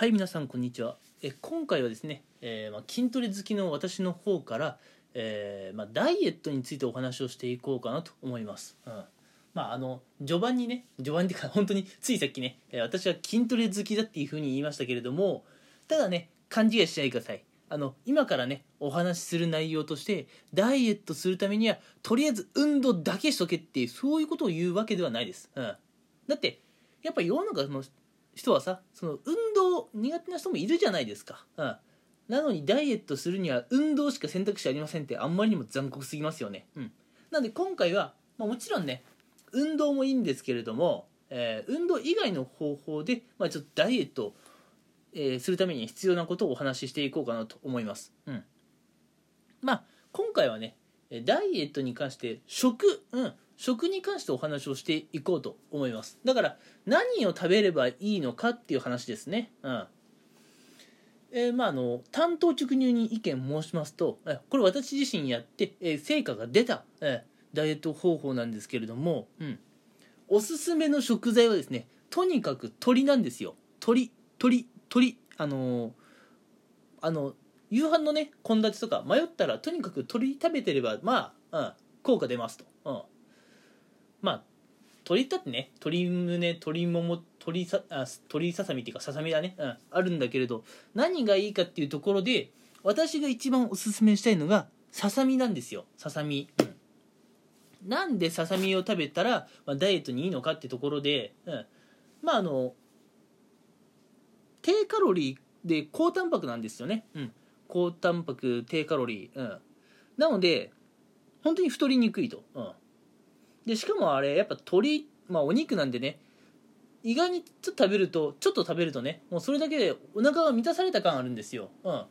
はい皆さんこんにちは。え今回はですね、えーまあ、筋トレ好きの私の方から、えーまあ、ダイエットについてお話をしていこうかなと思います、うん、まああの序盤にね序盤っていうか 本当についさっきね、私は筋トレ好きだっていうふうに言いましたけれどもただね勘違いしないでください。あの今からねお話しする内容としてダイエットするためにはとりあえず運動だけしとけっていうそういうことを言うわけではないです、うん、だってやっぱ世の中の人はさその運動苦手な人もいるじゃないですか、うん、なのにダイエットするには運動しか選択肢ありませんってあんまりにも残酷すぎますよね、うん、なんで今回は、まあ、もちろんね運動もいいんですけれども、えー運動以外の方法で、まあ、ちょっとダイエットを、えーするために必要なことをお話ししていこうかなと思います、うん、まあ今回はねダイエットに関して食、うん、食に関してお話をしていこうと思います。だから何を食べればいいのかっていう話ですね。うん。えーまああの単刀直入に意見申しますとえこれ私自身やって、え成果が出た、えダイエット方法なんですけれども、うん、おすすめの食材はですねとにかく鶏なんですよ。鶏鶏鶏あのーあの夕飯のね献立とか迷ったらとにかく鶏食べてればまあ、うん、効果出ますと、鶏だってね鶏胸鶏もも鶏さあ鶏ささみっていうかささみだね、うん、あるんだけれど何がいいかっていうところで私が一番おすすめしたいのがささみなんですよ。ささみ、うん。なんでささみを食べたら、まあ、ダイエットにいいのかってところで、うん、まああの低カロリーで高タンパクなんですよね、うん、高タンパク低カロリー、うん、なので本当に太りにくいと、うん、でしかもあれやっぱ鶏、まあ、お肉なんでね意外にちょっと食べるとちょっと食べるとねもうそれだけでお腹が満たされた感あるんですよ、うん、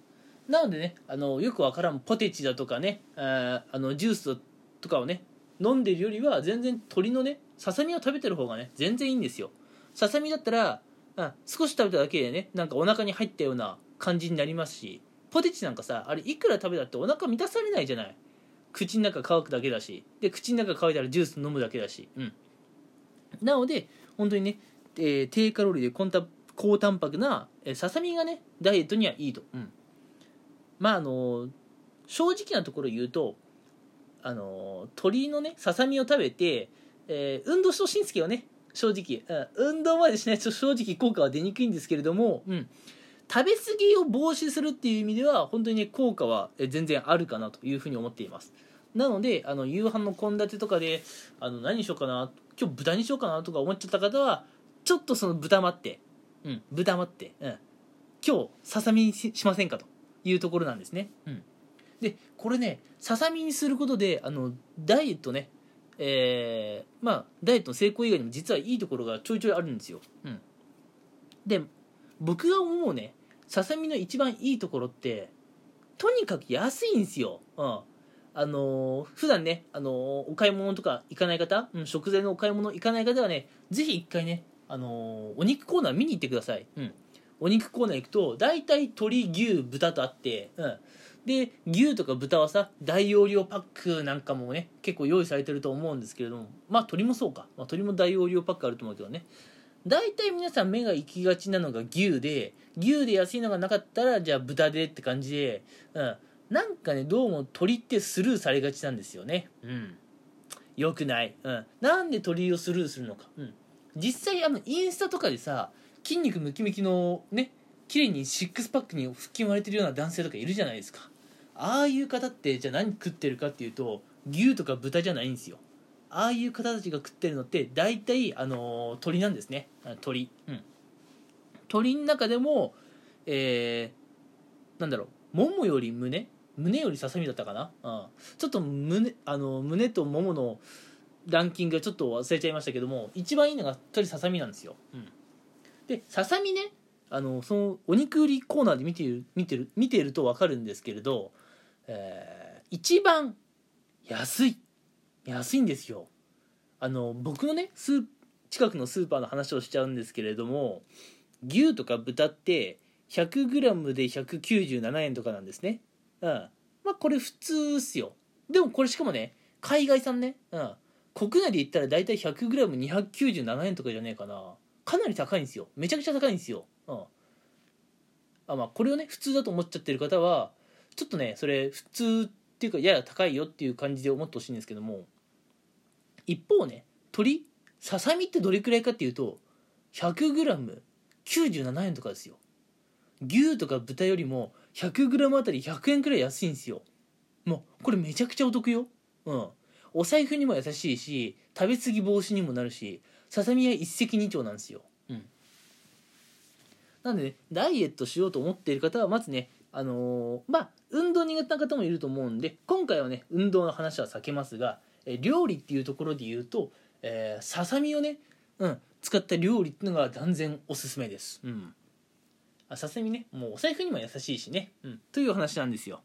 なのでねあのよくわからんポテチだとかねああのジュースとかをね飲んでるよりは全然鶏のねささみを食べてる方がね全然いいんですよ。ささみだったらあ少し食べただけでねなんかお腹に入ったような感じになりますしポテチなんかさあれいくら食べたってお腹満たされないじゃない。口の中乾くだけだしで口の中乾いたらジュース飲むだけだしうん。なので本当にね、えー低カロリーで高タン高タンパクなえささみがねダイエットにはいいと、うん、まああの正直なところ言うとあの鶏のねささみを食べて、えー運動してほしいんですけどね正直、うん、運動までしないと正直効果は出にくいんですけれども、うん、食べ過ぎを防止するっていう意味では本当にね効果は全然あるかなというふうに思っています。なのであの夕飯の献立とかであの何にしようかな今日豚にしようかなとか思っちゃった方はちょっとその豚待って、うん、豚待って、うん、今日ささみにししませんかというところなんですね、うん、でこれねささみにすることであのダイエットねえーまあダイエットの成功以外にも実はいいところがちょいちょいあるんですよ、うん、で僕が思うねささみの一番いいところってとにかく安いんですよ、うん、あのー普段ね、あのーお買い物とか行かない方、うん、食材のお買い物行かない方はねぜひ一回ね、あのーお肉コーナー見に行ってください、うん、お肉コーナー行くと大体鶏牛豚とあって、うん、で牛とか豚はさ大容量パックなんかもね結構用意されてると思うんですけれどもまあ鶏もそうか、まあ、鶏も大容量パックあると思うけどね。大体皆さん目が行きがちなのが牛で牛で安いのがなかったらじゃあ豚でって感じで、うん、なんかねどうも鶏ってスルーされがちなんですよね。うん。よくない、うん、なんで鶏をスルーするのか、うん、実際あのインスタとかでさ筋肉ムキムキのね綺麗にシックスパックに腹筋割れてるような男性とかいるじゃないですか。ああいう方ってじゃあ何食ってるかっていうと牛とか豚じゃないんですよああいう方たちが食ってるのって大体、あのー鳥なんですね。鳥。うん。鳥の中でもえー、なんだろう。ももより胸？胸よりささみだったかな、うん、ちょっと胸あの胸ともものランキングちょっと忘れちゃいましたけども一番いいのが鳥ささみなんですよ、うん、でささみねあのそのお肉売りコーナーで見てる見てる見ていると分かるんですけれど、えー一番安い。安いんですよ。あの僕のねス近くのスーパーの話をしちゃうんですけれども牛とか豚って 100g で197円とかなんですね。うん。まあこれ普通っすよ。でもこれしかもね海外産ね。うん。国内で言ったら大体 100g297 円とかじゃねえかな。かなり高いんですよ。めちゃくちゃ高いんですよ、うん、あ、まあ、これをね普通だと思っちゃってる方はちょっとねそれ普通っていうかやや高いよっていう感じで思ってほしいんですけども一方ね鶏ささみってどれくらいかっていうと 100g97 円とかですよ。牛とか豚よりも 100g あたり100円くらい安いんですよ。もうこれめちゃくちゃお得よ。うん。お財布にも優しいし食べ過ぎ防止にもなるしささみは一石二鳥なんですよ。うん。なんでねダイエットしようと思っている方はまずねあのーまあ運動苦手な方もいると思うんで今回はね運動の話は避けますがえ料理っていうところで言うと、えーささみをね、うん、使った料理っていうのが断然おすすめです。うん。あささみねもうお財布にも優しいしね、うん、というお話なんですよ、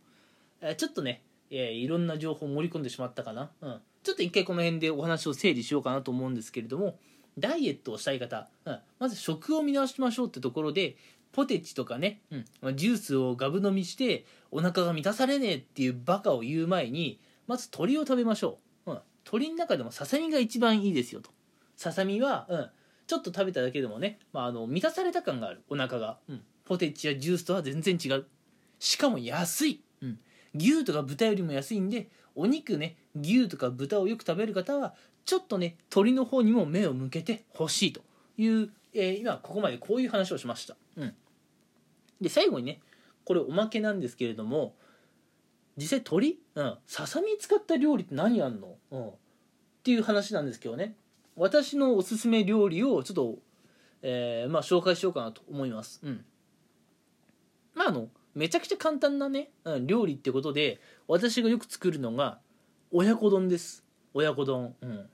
えーちょっとね、えーいろんな情報を盛り込んでしまったかな、うん、ちょっと一回この辺でお話を整理しようかなと思うんですけれどもダイエットをしたい方、うん、まず食を見直しましょうってところでポテチとかね、うん。ジュースをガブ飲みしてお腹が満たされねえっていうバカを言う前にまず鶏を食べましょう、うん、鶏の中でもささみが一番いいですよと。ささみは、うん、ちょっと食べただけでもね、まあ、あの満たされた感がある。お腹が、うん、ポテチやジュースとは全然違う。しかも安い、うん、牛とか豚よりも安いんでお肉ね牛とか豚をよく食べる方はちょっとね鶏の方にも目を向けてほしいという、えー今ここまでこういう話をしました、うん、で最後にねこれおまけなんですけれども実際鶏、うん、ささみ使った料理って何あんの、うん、っていう話なんですけどね。私のおすすめ料理をちょっと、えーまあ、紹介しようかなと思います、うん、まああのめちゃくちゃ簡単なね、うん、料理ってことで私がよく作るのが親子丼です。親子丼。うん。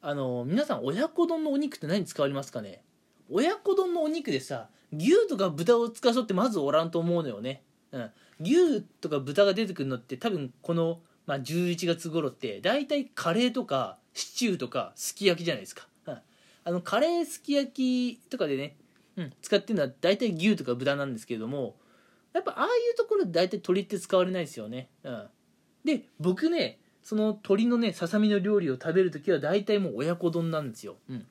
あの皆さん親子丼のお肉って何使われますかね？親子丼のお肉でさ牛とか豚を使う人ってまずおらんと思うのよね、うん、牛とか豚が出てくるのって多分この、まあ、11月頃って大体カレーとかシチューとかすき焼きじゃないですか、うん、あのカレーすき焼きとかでね、うん、使ってるのは大体牛とか豚なんですけれどもやっぱああいうところで大体鶏って使われないですよね、うん、で僕ねその鶏のねささみの料理を食べる時は大体もう親子丼なんですよ、うん、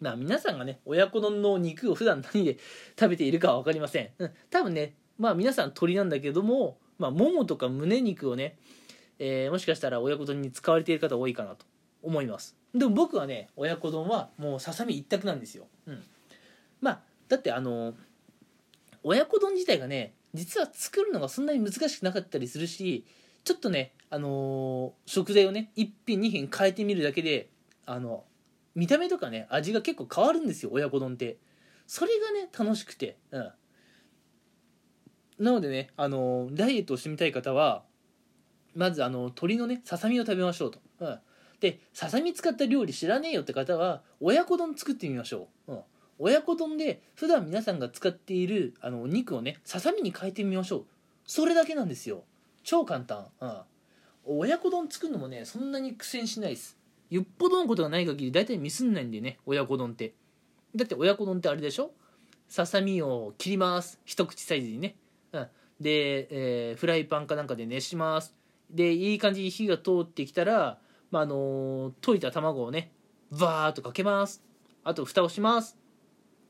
まあ皆さんがね親子丼の肉を普段何で食べているかは分かりません、うん、多分ねまあ皆さん鶏なんだけども、まあ、ももとか胸肉をね、えーもしかしたら親子丼に使われている方多いかなと思います。でも僕はね親子丼はもうささみ一択なんですよ、うん、まあだってあの親子丼自体がね実は作るのがそんなに難しくなかったりするしちょっとね、あのー食材をね1品2品変えてみるだけであの見た目とかね味が結構変わるんですよ親子丼って。それがね楽しくて。うん。なのでね、あのダイエットをしてみたい方はまずあの鶏のねささみを食べましょうと、うん、でささみ使った料理知らねえよって方は親子丼作ってみましょう、うん、親子丼で普段皆さんが使っているあのお肉をねささみに変えてみましょう。それだけなんですよ。超簡単、うん、親子丼作るのもねそんなに苦戦しないです。よっぽどのことがない限り大体ミスんないんでね。親子丼って。だって親子丼ってあれでしょ？ささみを切ります。一口サイズにね、うん、で、えーフライパンかなんかで熱します。でいい感じに火が通ってきたら、まああの溶いた卵をねバーっとかけます。あと蓋をします。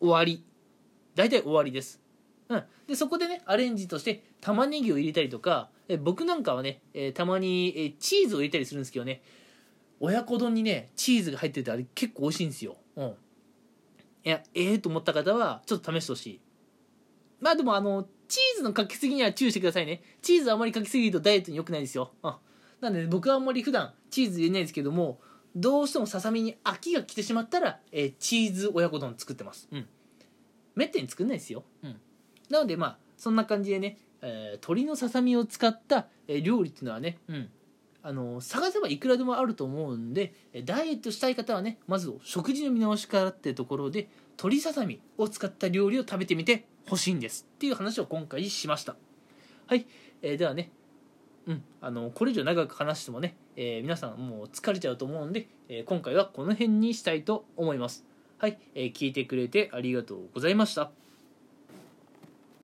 終わり。大体終わりです、うん、でそこでねアレンジとして玉ねぎを入れたりとか僕なんかはね、えーたまに、えーチーズを入れたりするんですけどね。親子丼にねチーズが入っててあれ結構美味しいんですよ、うん、いやええー、と思った方はちょっと試してほしい。まあでもあのチーズのかけすぎには注意してくださいね。チーズあまりかけすぎるとダイエットに良くないですよ、うん、なんで、僕はあんまり普段チーズ入れないですけどもどうしてもささみに飽きが来てしまったら、えーチーズ親子丼作ってます。うん。めったに作んないですよ、うん、なのでまあそんな感じでね、えー鶏のささみを使った、えー料理っていうのはね、うん、あの探せばいくらでもあると思うんでダイエットしたい方はねまず食事の見直しからっていうところで鶏ささみを使った料理を食べてみてほしいんですっていう話を今回しました。はい、えーではねうん、あのこれ以上長く話してもね、えー皆さんもう疲れちゃうと思うんで、えー今回はこの辺にしたいと思います。はい、えー聞いてくれてありがとうございました。